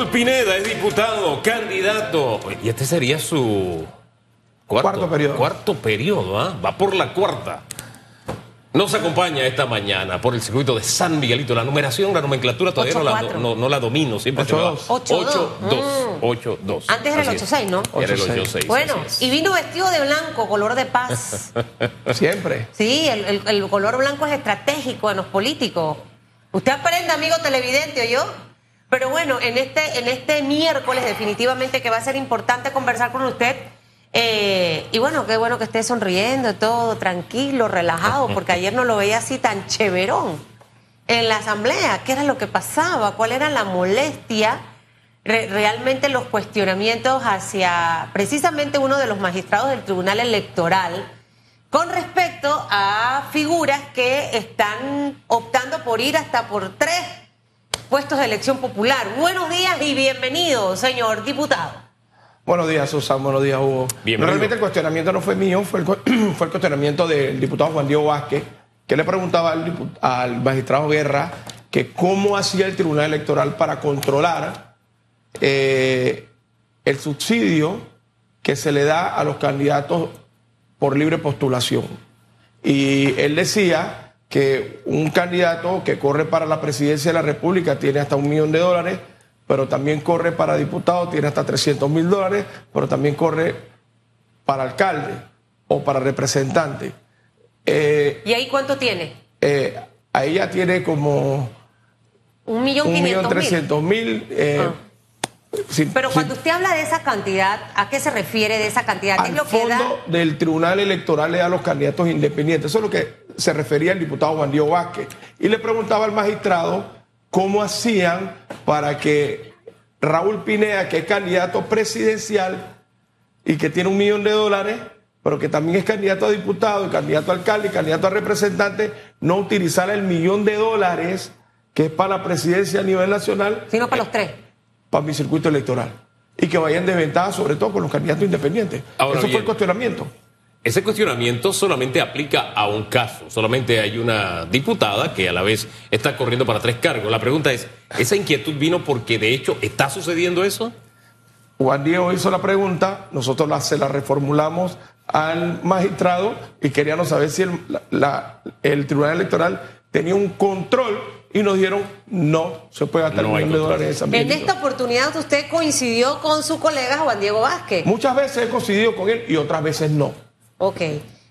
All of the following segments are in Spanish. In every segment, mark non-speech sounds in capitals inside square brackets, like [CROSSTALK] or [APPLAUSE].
Raúl Pineda es diputado, candidato. Y este sería su cuarto, periodo. Cuarto periodo, ¿ah? Va por la cuarta. Nos acompaña esta mañana por el circuito de San Miguelito. La numeración, la nomenclatura todavía no la, no, la, domino. Siempre 8-2. 8-2. 8-2. Antes era el 8-6, ¿no? Era el 8-6. Bueno, y vino vestido de blanco, color de paz. [LAUGHS] Siempre. Sí, el, el, color blanco es estratégico en los políticos. Usted aprende, amigo televidente, ¿o yo? Pero bueno, en este, en este miércoles definitivamente que va a ser importante conversar con usted eh, y bueno, qué bueno que esté sonriendo, todo tranquilo, relajado, [LAUGHS] porque ayer no lo veía así tan cheverón en la asamblea. ¿Qué era lo que pasaba? ¿Cuál era la molestia? realmente los cuestionamientos hacia precisamente uno de los magistrados del Tribunal Electoral con respecto a figuras que están optando por ir hasta por tres puestos de elección popular. Buenos días y bienvenido, señor diputado. Buenos días, Susan. Buenos días, Hugo. realmente el cuestionamiento no fue mío, fue el, [CLEARS THROAT] fue el cuestionamiento del diputado Juan Diego Vázquez, que le preguntaba al, magistrado Guerra que cómo hacía el Tribunal Electoral para controlar eh, el subsidio que se le da a los candidatos por libre postulación. Y él decía que un candidato que corre para la presidencia de la República tiene hasta un millón de dólares pero también corre para diputado, tiene hasta 300 mil dólares, pero también corre para alcalde o para representante. Eh, ¿Y ahí cuánto tiene? Eh, ahí ya tiene como... Un millón trescientos mil. Eh, ah. Pero cuando usted habla de esa cantidad, ¿a qué se refiere de esa cantidad? Al lo fondo del Tribunal Electoral le da a los candidatos independientes. Eso es lo que se refería el diputado Juan Diego Vázquez. Y le preguntaba al magistrado cómo hacían para que Raúl Pineda, que es candidato presidencial y que tiene un millón de dólares, pero que también es candidato a diputado, y candidato a alcalde y candidato a representante, no utilizara el millón de dólares que es para la presidencia a nivel nacional. Sino para los tres. Para mi circuito electoral. Y que vayan de ventaja, sobre todo con los candidatos independientes. Eso fue el cuestionamiento. Ese cuestionamiento solamente aplica a un caso. Solamente hay una diputada que a la vez está corriendo para tres cargos. La pregunta es, ¿esa inquietud vino porque de hecho está sucediendo eso? Juan Diego hizo la pregunta, nosotros la, se la reformulamos al magistrado y queríamos saber si el, el Tribunal Electoral tenía un control y nos dieron no se puede gastar un millón de dólares en En esta oportunidad usted coincidió con su colega Juan Diego Vázquez. Muchas veces he coincidido con él y otras veces no. Ok.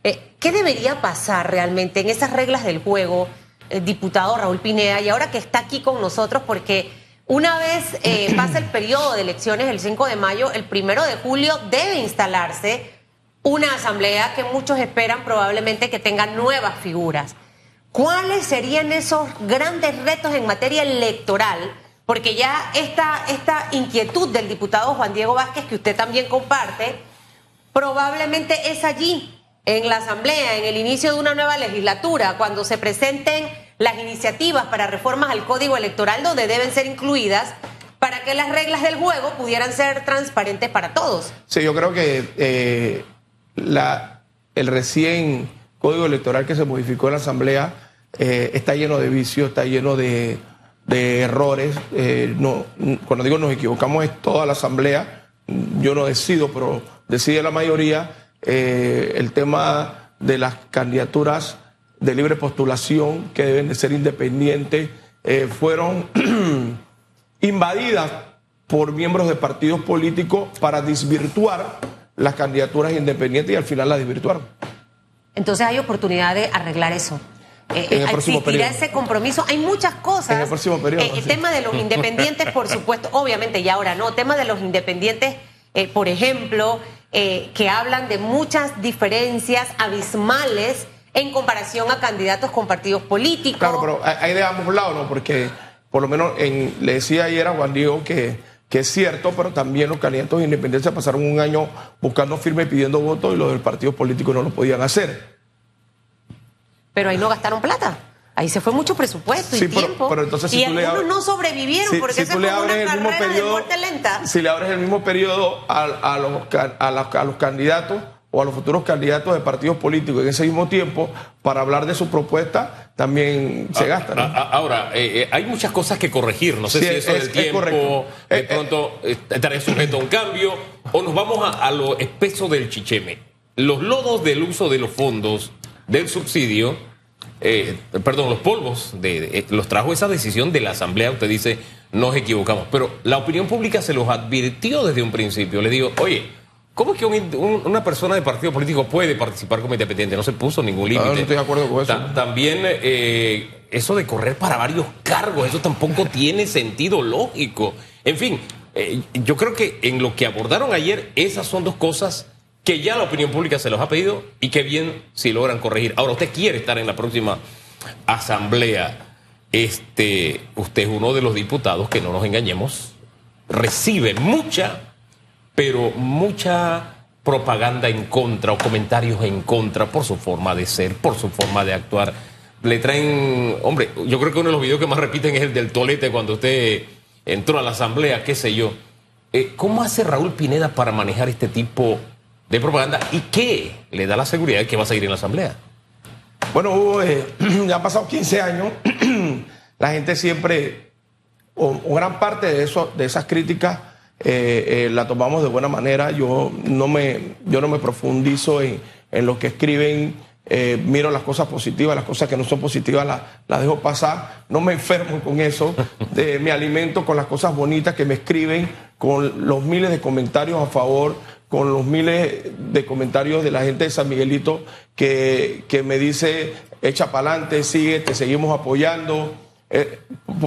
Eh, ¿Qué debería pasar realmente en esas reglas del juego, el diputado Raúl Pineda, y ahora que está aquí con nosotros, porque una vez eh, [CLEARS THROAT] pasa el periodo de elecciones el 5 de mayo, el primero de julio debe instalarse una asamblea que muchos esperan probablemente que tenga nuevas figuras. ¿Cuáles serían esos grandes retos en materia electoral? Porque ya esta, esta inquietud del diputado Juan Diego Vázquez, que usted también comparte, probablemente es allí, en la Asamblea, en el inicio de una nueva legislatura, cuando se presenten las iniciativas para reformas al Código Electoral, donde deben ser incluidas para que las reglas del juego pudieran ser transparentes para todos. Sí, yo creo que eh, el recién Código Electoral que se modificó en la Asamblea eh, está lleno de vicios, está lleno de, errores. Eh, cuando digo nos equivocamos es toda la Asamblea. Yo no decido, pero decide la mayoría eh, el tema de las candidaturas de libre postulación que deben de ser independientes fueron [CLEARS THROAT] invadidas por miembros de partidos políticos para desvirtuar las candidaturas independientes y al final las desvirtuaron. Entonces hay oportunidad de arreglar eso. Eh, eh existirá ese compromiso. Hay muchas cosas. En el próximo periodo. el tema de los [LAUGHS] independientes, por supuesto, obviamente, y ahora no. Tema de los independientes, por ejemplo, eh, que hablan de muchas diferencias abismales en comparación a candidatos con partidos políticos. Claro, pero hay de ambos lados, ¿no? Porque por lo menos en, le decía ayer a Juan Diego que, que es cierto, pero también los candidatos de independencia pasaron un año buscando firme y pidiendo votos y los del partido político no lo podían hacer. Pero ahí no gastaron plata. Ahí se fue mucho presupuesto y tiempo. Pero entonces, si y algunos no sobrevivieron porque se fue una carrera de muerte lenta. Si le abres el mismo periodo a, los, a, los candidatos o a los futuros candidatos de partidos políticos en ese mismo tiempo para hablar de su propuesta, también se gasta. Ahora, eh, eh, hay muchas cosas que corregir. No sé si eso del tiempo de pronto estaré sujeto a un cambio o nos vamos a, lo espeso del chicheme. Los lodos del uso de los fondos del subsidio, perdón, los polvos, de, los trajo esa decisión de la Asamblea. Usted dice, nos equivocamos. Pero la opinión pública se los advirtió desde un principio. Le digo, oye, ¿Cómo es que una persona de partido político puede participar como independiente? No se puso ningún límite. no estoy de acuerdo con eso. también eh, eso de correr para varios cargos, eso tampoco [LAUGHS] tiene sentido lógico. En fin, eh, yo creo que en lo que abordaron ayer, esas son dos cosas que ya la opinión pública se los ha pedido y que bien si logran corregir. Ahora, usted quiere estar en la próxima asamblea. Este, usted es uno de los diputados que no nos engañemos, recibe mucha pero mucha propaganda en contra o comentarios en contra por su forma de ser, por su forma de actuar. Le traen, hombre, yo creo que uno de los videos que más repiten es el del tolete cuando usted entró a la asamblea, qué sé yo. Eh, ¿Cómo hace Raúl Pineda para manejar este tipo de propaganda y qué le da la seguridad de que va a seguir en la asamblea? Bueno, Hugo, eh, [CLEARS THROAT] ya han pasado 15 años, [CLEARS THROAT] la gente siempre, o, gran parte de, eso, de esas críticas eh, eh, la tomamos de buena manera. Yo no me, yo no me profundizo en, en lo que escriben. Eh, miro las cosas positivas, las cosas que no son positivas las, dejo pasar. No me enfermo con eso. me alimento con las cosas bonitas que me escriben, con los miles de comentarios a favor, con los miles de comentarios de la gente de San Miguelito que, que me dice, echa para adelante, sigue, te seguimos apoyando.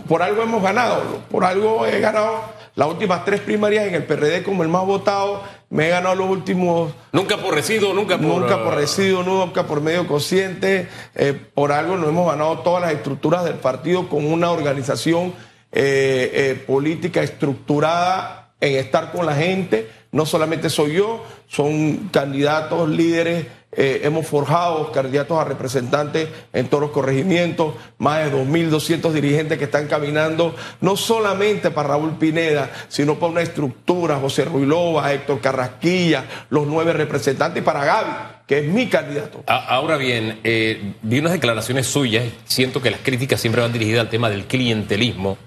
por algo hemos ganado, por algo he ganado las últimas tres primarias en el PRD como el más votado. Me he ganado los últimos. Nunca por residuo, nunca por. Nunca por residuo, nunca por medio consciente. Eh, por algo nos hemos ganado todas las estructuras del partido con una organización eh, eh, política estructurada en estar con la gente. No solamente soy yo, son candidatos, líderes eh, hemos forjado candidatos a representantes en todos los corregimientos, más de 2.200 dirigentes que están caminando, no solamente para Raúl Pineda, sino para una estructura, José Ruilova, Héctor Carrasquilla, los nueve representantes, y para Gaby, que es mi candidato. Ahora bien, eh, vi unas declaraciones suyas, siento que las críticas siempre van dirigidas al tema del clientelismo,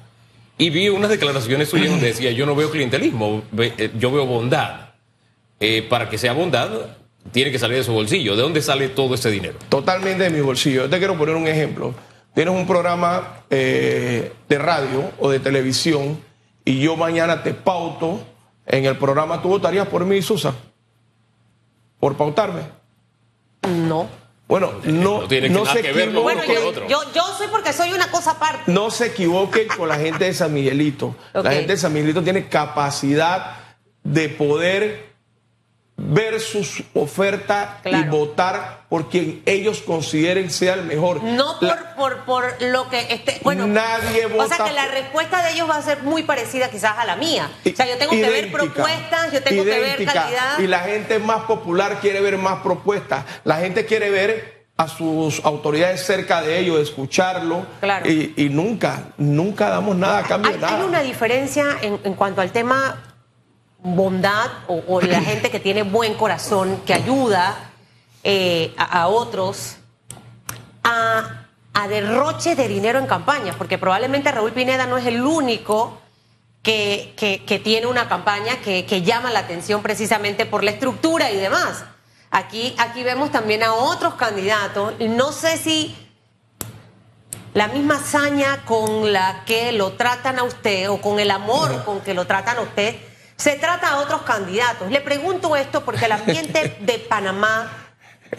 y vi unas declaraciones suyas donde decía, yo no veo clientelismo, eh, yo veo bondad. para que sea bondad, tiene que salir de su bolsillo. ¿De dónde sale todo ese dinero? Totalmente de mi bolsillo. Yo te quiero poner un ejemplo. Tienes un programa eh, de radio o de televisión y yo mañana te pauto en el programa. ¿Tú votarías por mí, Susa? ¿Por pautarme? No. Bueno, no, no, tiene se que ver bueno, yo, yo, soy porque soy una cosa aparte. No se equivoquen con la gente de San Miguelito. La gente de San Miguelito tiene capacidad de poder ver sus ofertas y votar por quien ellos consideren sea el mejor. No por, por, lo que esté. Bueno, nadie vota. O sea que la respuesta de ellos va a ser muy parecida quizás a la mía. O sea, yo tengo que ver propuestas, yo tengo que ver calidad. Y la gente más popular quiere ver más propuestas. La gente quiere ver a sus autoridades cerca de ellos, escucharlo. Claro. Y, nunca, nunca damos nada a cambio de nada. Hay una diferencia en, en cuanto al tema bondad o, la gente que tiene buen corazón, que ayuda eh, a, otros, a, derroche de dinero en campañas, porque probablemente Raúl Pineda no es el único que, que, tiene una campaña que, llama la atención precisamente por la estructura y demás. Aquí, aquí vemos también a otros candidatos, no sé si la misma hazaña con la que lo tratan a usted o con el amor con que lo tratan a usted se trata a otros candidatos. Le pregunto esto porque el ambiente [LAUGHS] de Panamá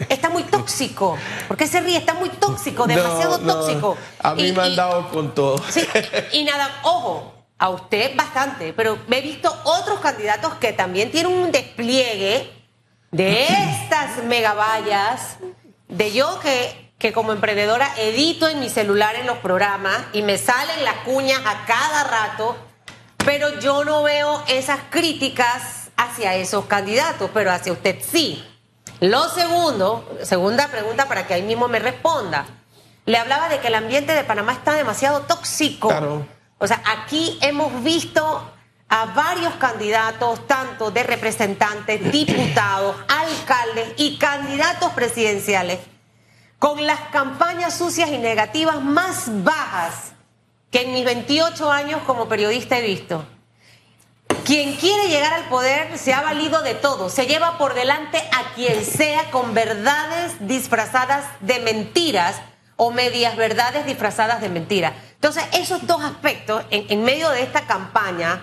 está muy tóxico. ¿Por qué se ríe? Está muy tóxico, demasiado tóxico. A mí me han dado con todo. Sí, y nada, ojo, a usted bastante, pero he visto otros candidatos que también tienen un despliegue de estas megavallas, de yo que, que como emprendedora edito en mi celular en los programas y me salen las cuñas a cada rato pero yo no veo esas críticas hacia esos candidatos, pero hacia usted sí. Lo segundo, segunda pregunta para que ahí mismo me responda. Le hablaba de que el ambiente de Panamá está demasiado tóxico. Claro. O sea, aquí hemos visto a varios candidatos, tanto de representantes, diputados, alcaldes y candidatos presidenciales, con las campañas sucias y negativas más bajas que en mis 28 años como periodista he visto. Quien quiere llegar al poder se ha valido de todo, se lleva por delante a quien sea con verdades disfrazadas de mentiras o medias verdades disfrazadas de mentiras. Entonces, esos dos aspectos en, medio de esta campaña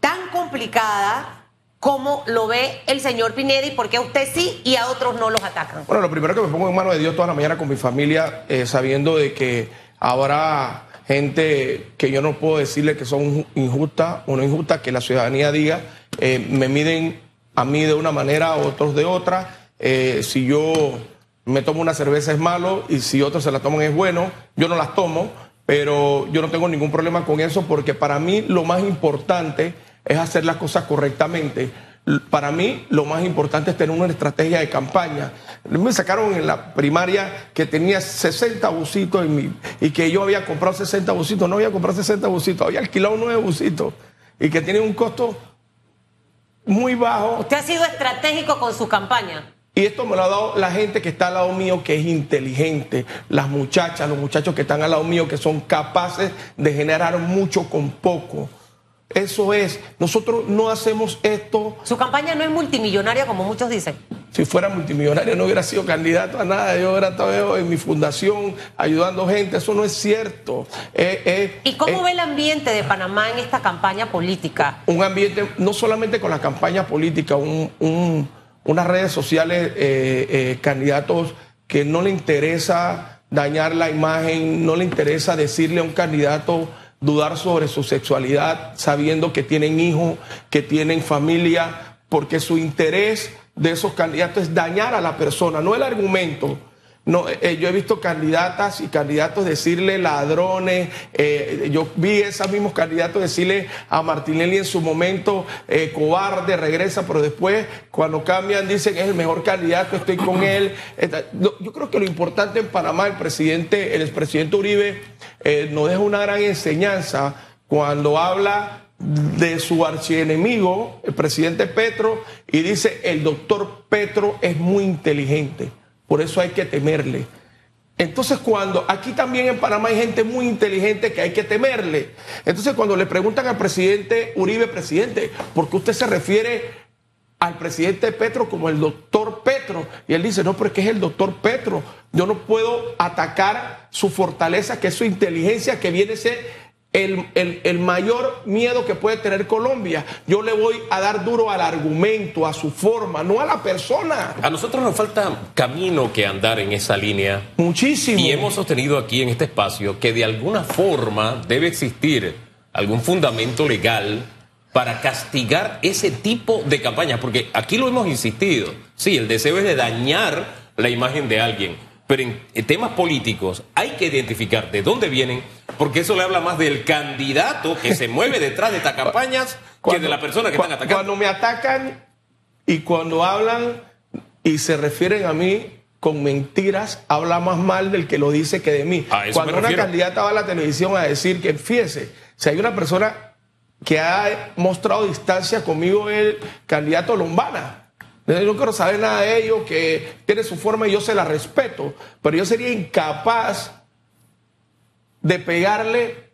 tan complicada, ¿cómo lo ve el señor Pineda y por qué a usted sí y a otros no los atacan? Bueno, lo primero que me pongo en manos de Dios toda la mañana con mi familia, eh, sabiendo de que habrá gente que yo no puedo decirle que son injustas o no injustas, que la ciudadanía diga, eh, me miden a mí de una manera, a otros de otra. Eh, si yo me tomo una cerveza es malo y si otros se la toman es bueno, yo no las tomo, pero yo no tengo ningún problema con eso porque para mí lo más importante es hacer las cosas correctamente para mí lo más importante es tener una estrategia de campaña. Me sacaron en la primaria que tenía 60 busitos y que yo había comprado 60 busitos. No había comprado 60 busitos, había alquilado 9 busitos y que tiene un costo muy bajo. Usted ha sido estratégico con su campaña. Y esto me lo ha dado la gente que está al lado mío, que es inteligente, las muchachas, los muchachos que están al lado mío, que son capaces de generar mucho con poco. Eso es, nosotros no hacemos esto. Su campaña no es multimillonaria como muchos dicen. Si fuera multimillonaria no hubiera sido candidato a nada, yo hubiera estado en mi fundación ayudando gente, eso no es cierto. Eh, eh, ¿Y cómo eh, ve el ambiente de Panamá en esta campaña política? Un ambiente, no solamente con la campaña política, unas redes sociales, candidatos que no le interesa dañar la imagen, no le interesa decirle a un candidato dudar sobre su sexualidad, sabiendo que tienen hijos, que tienen familia, porque su interés de esos candidatos es dañar a la persona, no el argumento. No, eh, yo he visto candidatas y candidatos decirle ladrones. Eh, yo vi esos mismos candidatos decirle a Martinelli en su momento eh, cobarde, regresa, pero después cuando cambian dicen es el mejor candidato, estoy con [CLEARS THROAT] él. Yo creo que lo importante en Panamá, el presidente, el expresidente Uribe nos deja una gran enseñanza cuando habla de su archienemigo, el presidente Petro, y dice el doctor Petro es muy inteligente. Por eso hay que temerle. Entonces cuando aquí también en Panamá hay gente muy inteligente que hay que temerle. Entonces cuando le preguntan al presidente Uribe, presidente, ¿por qué usted se refiere al presidente Petro como el doctor Petro? Y él dice, no, porque es el doctor Petro. Yo no puedo atacar su fortaleza, que es su inteligencia, que viene a ser el, mayor miedo que puede tener Colombia. Yo le voy a dar duro al argumento, a su forma, no a la persona. A nosotros nos falta camino que andar en esa línea. Muchísimo. Y hemos sostenido aquí en este espacio que de alguna forma debe existir algún fundamento legal para castigar ese tipo de campañas, porque aquí lo hemos insistido. Sí, el deseo es de dañar la imagen de alguien pero en temas políticos hay que identificar de dónde vienen, porque eso le habla más del candidato que se [LAUGHS] mueve detrás de estas campañas que de la persona que están atacando. Cuando me atacan y cuando hablan y se refieren a mí con mentiras, habla más mal del que lo dice que de mí. Cuando una candidata va a la televisión a decir que, fíjese, si hay una persona que ha mostrado distancia conmigo, el candidato Lombana. No quiero saber nada de ellos, que tiene su forma y yo se la respeto, pero yo sería incapaz de pegarle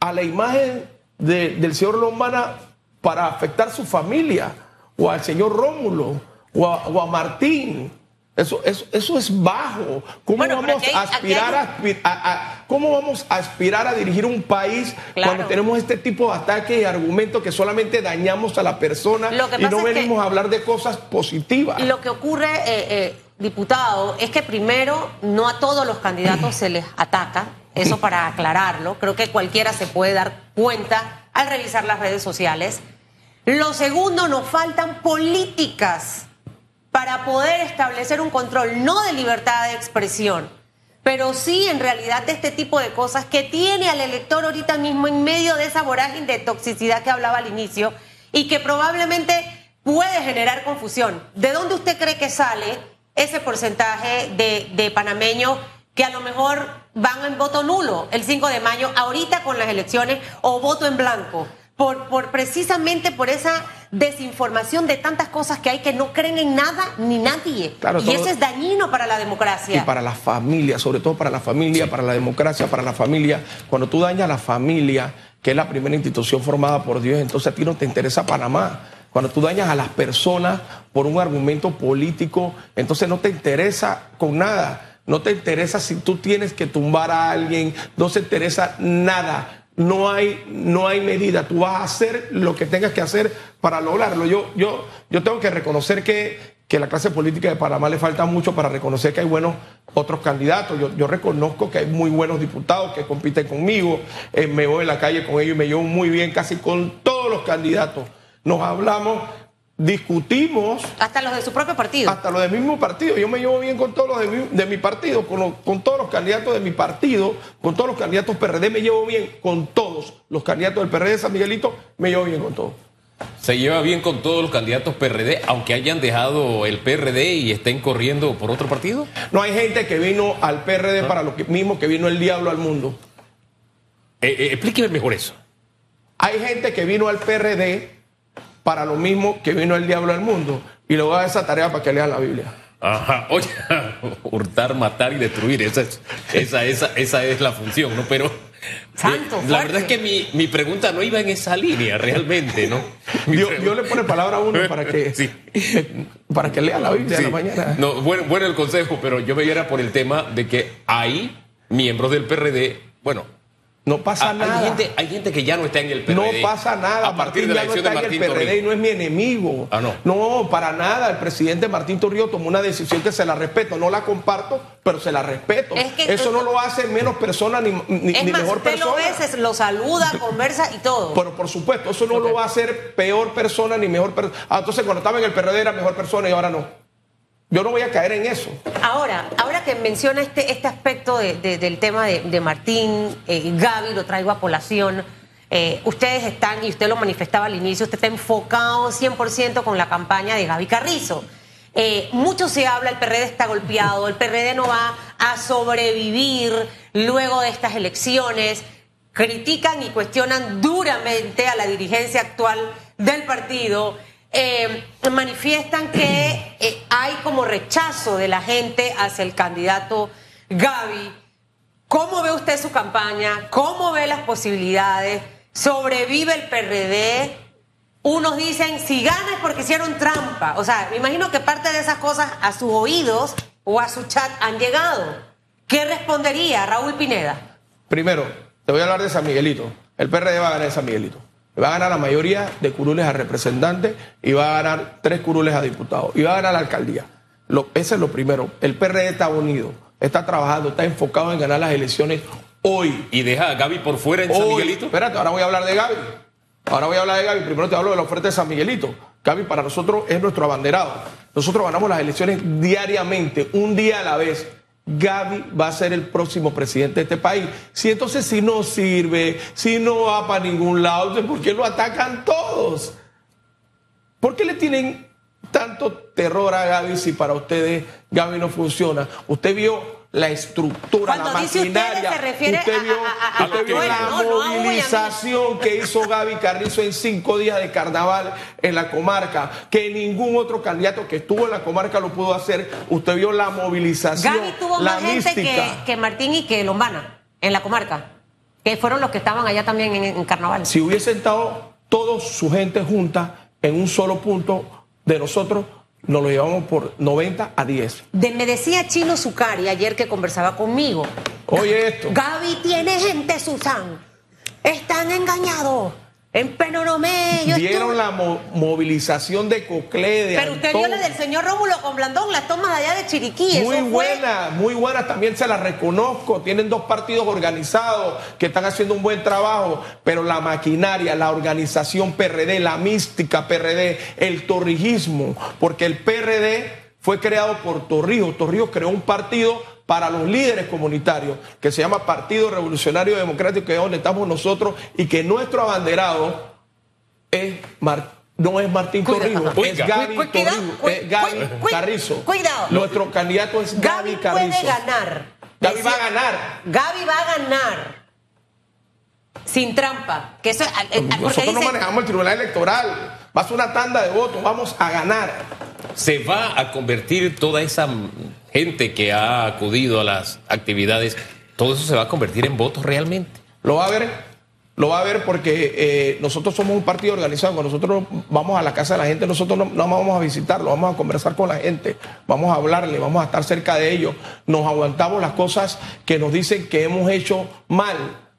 a la imagen del señor Lombana para afectar su familia, o al señor Rómulo, o a Martín. Eso, eso, es bajo. ¿Cómo, vamos a aspirar a, ¿Cómo vamos a aspirar a dirigir un país cuando tenemos este tipo de ataques y argumentos que solamente dañamos a la persona y no venimos a hablar de cosas positivas? Lo que ocurre, eh, eh, diputado, es que primero no a todos los candidatos se les ataca, eso para aclararlo, creo que cualquiera se puede dar cuenta al revisar las redes sociales. Lo segundo, nos faltan políticas para poder establecer un control, no de libertad de expresión, pero sí en realidad de este tipo de cosas que tiene al elector ahorita mismo en medio de esa vorágine de toxicidad que hablaba al inicio y que probablemente puede generar confusión. ¿De dónde usted cree que sale ese porcentaje de, panameños que a lo mejor van en voto nulo el 5 de mayo, ahorita con las elecciones, o voto en blanco? Por, por precisamente por esa desinformación de tantas cosas que hay que no creen en nada ni nadie. y eso es dañino para la democracia. Y para la familia, sobre todo para la familia, para la democracia, para la familia. Cuando tú dañas a la familia, que es la primera institución formada por Dios, entonces a ti no te interesa Panamá. Cuando tú dañas a las personas por un argumento político, entonces no te interesa con nada. No te interesa si tú tienes que tumbar a alguien, no se interesa nada. No hay, no hay medida. Tú vas a hacer lo que tengas que hacer para lograrlo. Yo, yo, yo tengo que reconocer que, que la clase política de Panamá le falta mucho para reconocer que hay buenos otros candidatos. Yo, yo reconozco que hay muy buenos diputados que compiten conmigo. Eh, me voy en la calle con ellos y me llevo muy bien casi con todos los candidatos. Nos hablamos discutimos. Hasta los de su propio partido. Hasta los del mismo partido. Yo me llevo bien con todos los de mi, de mi partido, con, con, todos los candidatos de mi partido, con todos los candidatos PRD, me llevo bien con todos. Los candidatos del PRD de San Miguelito, me llevo bien con todos. Se lleva bien con todos los candidatos PRD, aunque hayan dejado el PRD y estén corriendo por otro partido. No hay gente que vino al PRD para lo mismo que vino el diablo al mundo. Eh, eh, explíqueme mejor eso. Hay gente que vino al PRD para lo mismo que vino el diablo al mundo. Y le voy a dar esa tarea para que lean la Biblia. Ajá, oye, [LAUGHS] hurtar, matar y destruir, esa es, esa, esa, esa es la función, ¿no? Pero Santo, la verdad es que mi, mi, pregunta no iba en esa línea, realmente, ¿no? Yo, le pone palabra a uno [LAUGHS] para que, sí. [LAUGHS] para que lea la Biblia en la mañana. No, bueno, bueno el consejo, pero yo me viera por el tema de que hay miembros del PRD, bueno, no pasa nada. Hay gente, hay gente, que ya no está en el PRD. No pasa nada. A partir de la elección no está de en el PRD y no es mi enemigo. Ah, no. No, para nada. El presidente Martín Torrijos tomó una decisión que se la respeto. No la comparto, pero se la respeto. Eso no lo hace menos persona ni, ni, es más, mejor usted persona. lo ve, lo saluda, conversa y todo. Pero por supuesto, eso no lo va a hacer peor persona ni mejor persona. Ah, entonces cuando estaba en el PRD era mejor persona y ahora no. Yo no voy a caer en eso. Ahora, ahora que menciona este, este aspecto del tema de, Martín, eh, Gaby, lo traigo a población. Eh, ustedes están, y usted lo manifestaba al inicio, usted está enfocado 100% con la campaña de Gaby Carrizo. Eh, mucho se habla, el PRD está golpeado, el PRD no va a sobrevivir luego de estas elecciones. Critican y cuestionan duramente a la dirigencia actual del partido. Eh, manifiestan que eh, hay como rechazo de la gente hacia el candidato Gaby. ¿Cómo ve usted su campaña? ¿Cómo ve las posibilidades? ¿Sobrevive el PRD? Unos dicen, si gana es porque hicieron trampa. O sea, me imagino que parte de esas cosas a sus oídos o a su chat han llegado. ¿Qué respondería Raúl Pineda? Primero, te voy a hablar de San Miguelito. El PRD va a ganar San Miguelito va a ganar la mayoría de curules a representantes y va a ganar tres curules a diputados y va a ganar la alcaldía. Lo, ese es lo primero. El PRD está unido, está trabajando, está enfocado en ganar las elecciones hoy. ¿Y deja a Gaby por fuera en San Miguelito? Espérate, ahora voy a hablar de Gaby. Ahora voy a hablar de Gaby. Primero te hablo de la oferta de San Miguelito. Gaby para nosotros es nuestro abanderado. Nosotros ganamos las elecciones diariamente, un día a la vez. Gaby va a ser el próximo presidente de este país. Si entonces si no sirve, si no va para ningún lado, ¿por qué lo atacan todos? ¿Por qué le tienen tanto terror a Gaby si para ustedes Gaby no funciona? Usted vio la estructura, la maquinaria. usted vio, la movilización que hizo Gaby Carrizo en cinco días de carnaval en la comarca, que ningún otro candidato que estuvo en la comarca lo pudo hacer. Usted vio la movilización. Gaby tuvo la más gente que, Martín y que Lombana en la comarca, que fueron los que estaban allá también en, en carnaval. Si hubiesen estado todos su gente junta en un solo punto de nosotros, nos lo llevamos por 90 a 10. De, me decía Chino Zucari ayer que conversaba conmigo. Oye esto. Gaby tiene gente, Susan. Están engañados. En Penonomé. Vieron la movilización de Coclé, de Pero usted vio la del señor Rómulo con Blandón, las tomas allá de Chiriquí. Muy buena, muy buena, también se las reconozco. Tienen dos partidos organizados que están haciendo un buen trabajo, pero la maquinaria, la organización PRD, la mística PRD, el torrijismo, porque el PRD fue creado por Torrijos. Torrijos creó un partido para los líderes comunitarios, que se llama Partido Revolucionario Democrático, que es donde estamos nosotros, y que nuestro abanderado es no es Martín Torrijos, es Gaby, Carrizo. Cuidado. Nuestro candidato es Gaby, Carrizo. Puede ganar. Gaby va a ganar. Gaby va a ganar. Sin trampa. Que eso, Nosotros no manejamos el Tribunal Electoral. Va a ser una tanda de votos, vamos a ganar. Se va a convertir toda esa gente que ha acudido a las actividades, todo eso se va a convertir en votos realmente. Lo va a ver lo va a ver porque eh, nosotros somos un partido organizado. Cuando nosotros vamos a la casa de la gente, nosotros no, vamos a visitarlo, vamos a conversar con la gente, vamos a hablarle, vamos a estar cerca de ellos. Nos aguantamos las cosas que nos dicen que hemos hecho mal,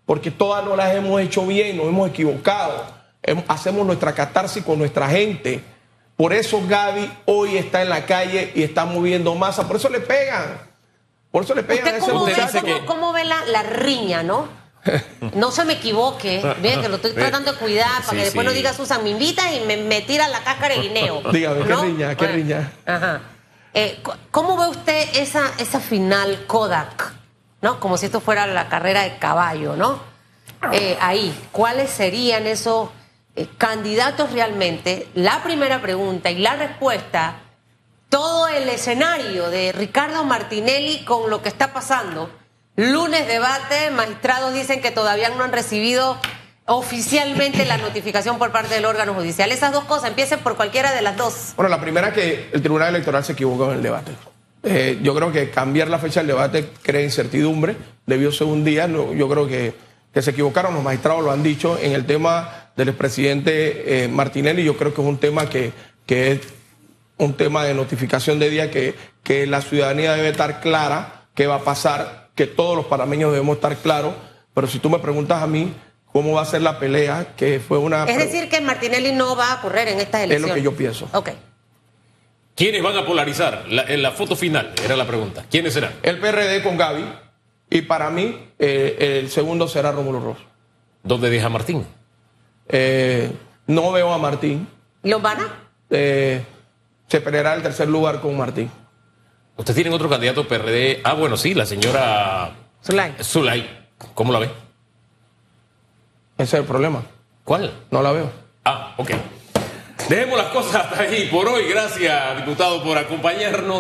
porque todas no las hemos hecho bien, nos hemos equivocado. Hacemos nuestra catarsis con nuestra gente. Por eso Gaby hoy está en la calle y está moviendo masa. Por eso le pegan. Por eso le pegan a ese cómo ¿Cómo ve la, la riña, no? No se me equivoque, bien, que lo estoy tratando de cuidar para que después no diga Susan, me invita y me, tira la cáscara de guineo. [LAUGHS] Dígame, ¿qué riña? ¿Qué riña? Ajá. Eh, ¿Cómo ve usted esa, esa final Kodak? ¿No? Como si esto fuera la carrera de caballo, ¿no? Eh, ahí, ¿cuáles serían esos eh, candidatos realmente? La primera pregunta y la respuesta, todo el escenario de Ricardo Martinelli con lo que está pasando Lunes debate, magistrados dicen que todavía no han recibido oficialmente la notificación por parte del órgano judicial. Esas dos cosas, empiecen por cualquiera de las dos. Bueno, la primera que el Tribunal Electoral se equivocó en el debate. Eh, yo creo que cambiar la fecha del debate crea incertidumbre, debió ser un día, yo creo que, que, se equivocaron, los magistrados lo han dicho, en el tema del expresidente eh, Martinelli, yo creo que es un tema que, que es un tema de notificación de día que, que la ciudadanía debe estar clara qué va a pasar que todos los panameños debemos estar claros, pero si tú me preguntas a mí cómo va a ser la pelea, que fue una... Es decir, que Martinelli no va a correr en estas elecciones. Es lo que yo pienso. Ok. ¿Quiénes van a polarizar? en la foto final era la pregunta. ¿Quiénes serán? El PRD con Gaby y para mí eh, el segundo será Rómulo Ross. ¿Dónde deja Martín? Eh, no veo a Martín. ¿Lo van a? Eh, se peleará el tercer lugar con Martín. ¿Usted tiene otro candidato PRD? Ah, bueno, sí, la señora Zulay. Zulay. ¿Cómo la ve? Ese es el problema. ¿Cuál? No la veo. Ah, ok. Dejemos las cosas hasta ahí por hoy. Gracias, diputado, por acompañarnos.